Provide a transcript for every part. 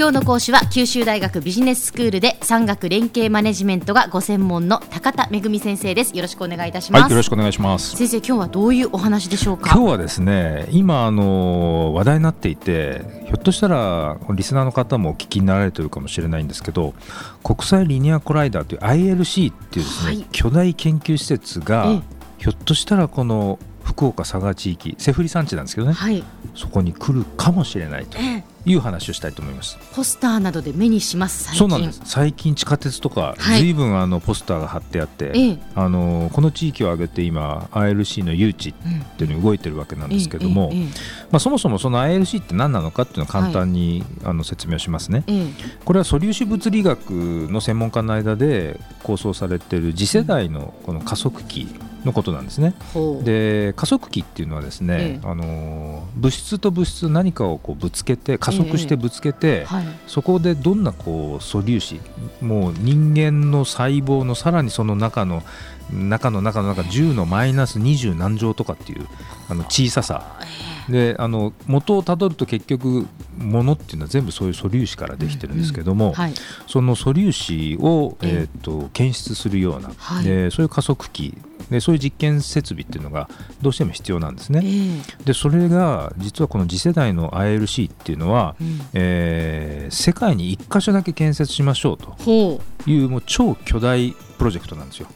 今日の講師は九州大学ビジネススクールで産学連携マネジメントがご専門の高田恵先生です。よろしくお願いいたします、はい、よろしくお願いします。先生今日はどういうお話でしょうか？今日はですね今あの話題になっていてひょっとしたらリスナーの方もお聞きになられてるかもしれないんですけど国際リニアコライダーという ILC っていうですね、はい、巨大研究施設がひょっとしたらこの福岡佐賀地域セフリ産地なんですけどね、はい、そこに来るかもしれないという話をしたいと思います。ポスターなどで目にしますそうなんです。最近地下鉄とかずい。ぶんあのポスターが貼ってあって、はい、あのこの地域を挙げて今 ILC の誘致っていうのに動いてるわけなんですけども、まあ、そもそもその ILC って何なのかっていうのを簡単に、はい、あの説明しますね、これは素粒子物理学の専門家の間で構想されている次世代のこの加速器のことなんですね。で加速器っていうのはですね、ええ、あの物質と物質何かをこうぶつけて加速してぶつけて、えはい、そこでどんなこう素粒子もう人間の細胞のさらにその中の中の中の中10のマイナス20何乗とかっていうあの小ささ。であの元をたどると結局ものっていうのは全部そういう素粒子からできてるんですけども、うんうん。はい、その素粒子を、えーと、検出するような、はい、でそういう加速器。でそういう実験設備っていうのがどうしても必要なんですね。えー、でそれが実はこの次世代の ILC っていうのは、うん、えー、世界に1箇所だけ建設しましょうと。いうもう超巨大プロジェクトなんですよ。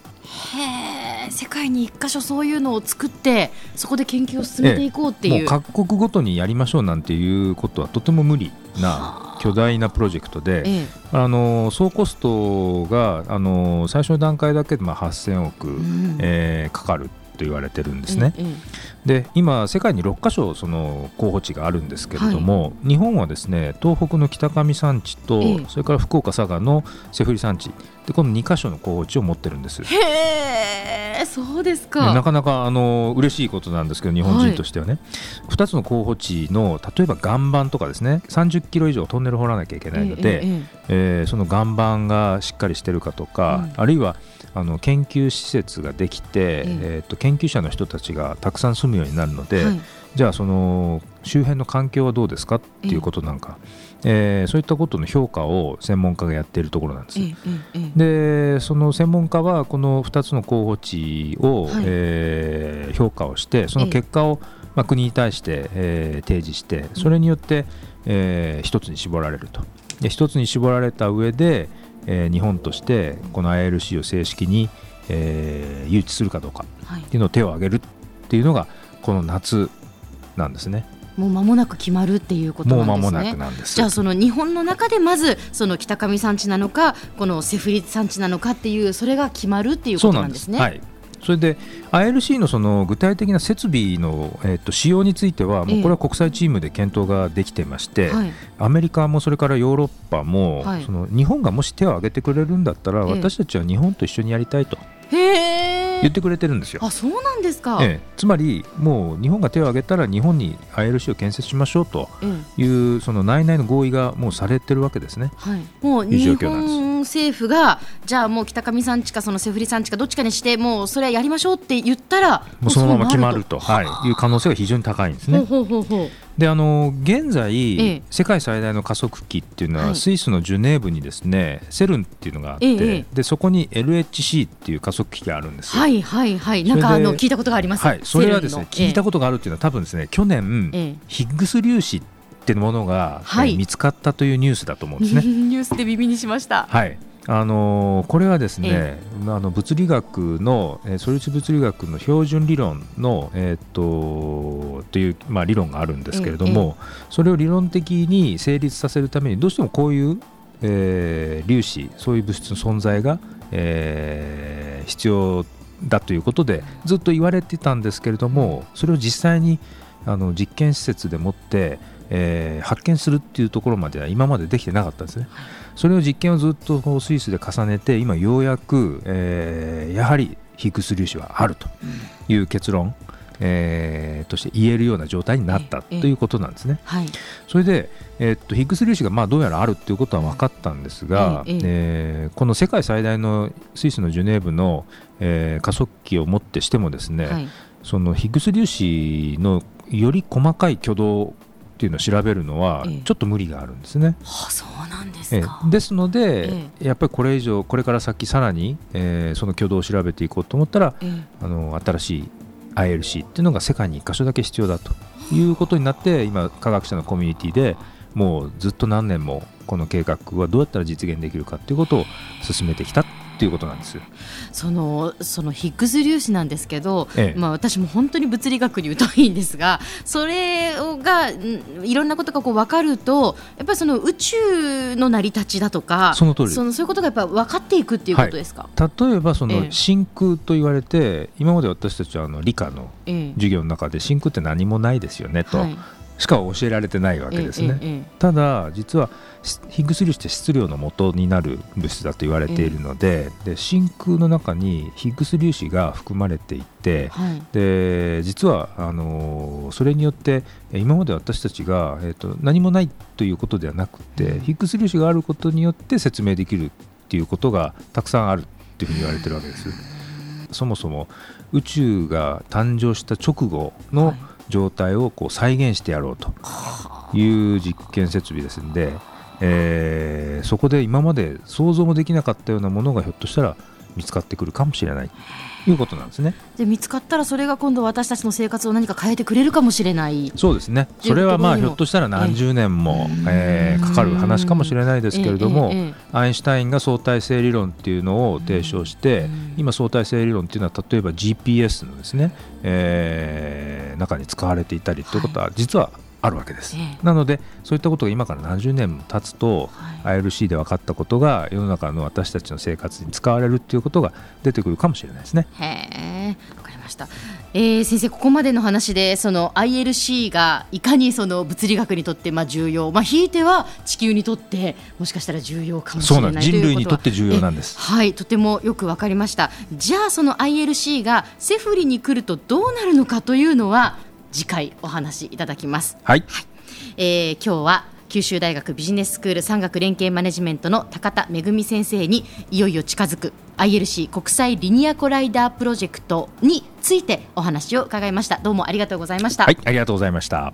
へ世界に1箇所そういうのを作ってそこで研究を進めていこうっていう,、各国ごとにやりましょうなんていうことはとても無理な巨大なプロジェクトで、ええ、あの総コストがあの最初の段階だけでまあ8000億、うん、えー、かかると言われてるんですね。えで今世界に6か所その候補地があるんですけれども、はい、日本はですね東北の北上山地と、それから福岡佐賀のセフリ山地。でこの2か所の候補地を持ってるんです。へえそうですか、なかなかあの嬉しいことなんですけど日本人としてはね、はい、2つの候補地の例えば岩盤とかですね。30キロ以上トンネル掘らなきゃいけないので、ええー、その岩盤がしっかりしてるかとか、うん、あるいはあの研究施設ができて、ええ。ー、と研究者の人たちがたくさん住むようになるので、はい、じゃあその周辺の環境はどうですかっていうことなんか、ええ。ー、そういったことの評価を専門家がやっているところなんです。でその専門家はこの2つの候補地を、はい、えー、評価をしてその結果を、まあ、国に対して、えー、提示してそれによって、えー、1つに絞られると。で1つに絞られた上で、えー、日本としてこの ILC を正式に、えー、誘致するかどうかっていうのを手を挙げるっていうのがこの夏なんですね。もう間もなく決まるっていうことなんですね。じゃあその日本の中でまずその北上産地なのかこのセフリ産地なのかっていうそれが決まるっていうことなんですね。はい。それで ILC のその具体的な設備の、えー、と使用については、もうこれは国際チームで検討ができていまして、アメリカもそれからヨーロッパも、その日本がもし手を挙げてくれるんだったら、私たちは日本と一緒にやりたいと。言ってくれてるんですよ。あそうなんですか、ええ、つまりもう日本が手を挙げたら日本に ILC を建設しましょうという、その内々の合意がもうされてるわけですね。はい、もう日本政府がじゃあもう北上さんちかそのセフリさんちかどっちかにしてもうそれやりましょうって言ったらもうそのまま決まると、はい、いう可能性が非常に高いんですね。ほうほうほうであの現在、ええ、世界最大の加速器っていうのは、はい、スイスのジュネーブにですねセルンっていうのがあって、え、でそこに LHC っていう加速器があるんですはいはいはい。なんかあの聞いたことがあります、はい、それはですね聞いたことがあるっていうのは多分ですね去年、ヒッグス粒子っていうものが、はい、見つかったというニュースだと思うんですね。ニュースで耳にしました。はい。あのー、これはですね、ええ、あの物理学の、えー、素粒子物理学の標準理論の、えー、っとという、まあ、理論があるんですけれども、え、それを理論的に成立させるためにどうしてもこういう、えー、粒子そういう物質の存在が、えー、必要だということでずっと言われてたんですけれどもそれを実際にあの実験施設でもって、えー、発見するっていうところまでは今までできてなかったんですね。それを実験をずっとスイスで重ねて今ようやく、えー、やはりヒグス粒子はあるという結論、うん、えー、として言えるような状態になったということなんですね。はい、それで、えー、っとヒグス粒子がまあどうやらあるということは分かったんですが、ええー、この世界最大のスイスのジュネーブの、えー、加速器をもってしてもですね、はい、そのヒグス粒子のより細かい挙動っていうのを調べるのはちょっと無理があるんですね。ええ、はあ、そうなんですか、え、ですので、やっぱりこれ以上これから先さらに、えー、その挙動を調べていこうと思ったら、あの新しい ILC っていうのが世界に1箇所だけ必要だということになって今科学者のコミュニティでもうずっと何年もこの計画はどうやったら実現できるかということを進めてきたっていうことなんですそのそのヒッグス粒子なんですけど、ええ、まあ、私も本当に物理学に疎いんですがそれがいろんなことがこう分かるとやっぱりその宇宙の成り立ちだとかその通りそのそういうことがやっぱ分かっていくっていうことですか、はい、例えばその真空と言われて、え、今まで私たちはあの理科の授業の中で真空って何もないですよねと。はいしか教えられてないわけですね。ただ実はヒッグス粒子って質量の元になる物質だと言われているので,、で真空の中にヒッグス粒子が含まれていて、はい、で実はあのそれによって今まで私たちが、えーと、何もないということではなくてヒッグス粒子があることによって説明できるっていうことがたくさんあるっていうふうに言われてるわけです。そもそも宇宙が誕生した直後の、はい状態をこう再現してやろうという実験設備ですんで、えー、そこで今まで想像もできなかったようなものがひょっとしたら見つかってくるかもしれない。いうことなんですね。で見つかったらそれが今度私たちの生活を何か変えてくれるかもしれない。そうですね。それはまあひょっとしたら何十年も、えー、かかる話かもしれないですけれども、アインシュタインが相対性理論っていうのを提唱して今相対性理論っていうのは例えば GPS のですね、えー、中に使われていたりということは実はあるわけです、ええ、なのでそういったことが今から何十年も経つと、はい、ILC で分かったことが世の中の私たちの生活に使われるっていうことが出てくるかもしれないですね。へわかりました、えー、先生ここまでの話でその ILC がいかにその物理学にとってまあ重要、まあ、ひいては地球にとってもしかしたら重要かもしれない人類にとって重要なんです。はいとてもよく分かりました。じゃあその ILC がセフリに来るとどうなるのかというのは次回お話しいただきます。はい、はい、えー、今日は九州大学ビジネススクール産学連携マネジメントの高田恵先生にいよいよ近づく ILC 国際リニアコライダープロジェクトについてお話を伺いました。どうもありがとうございました。はいありがとうございました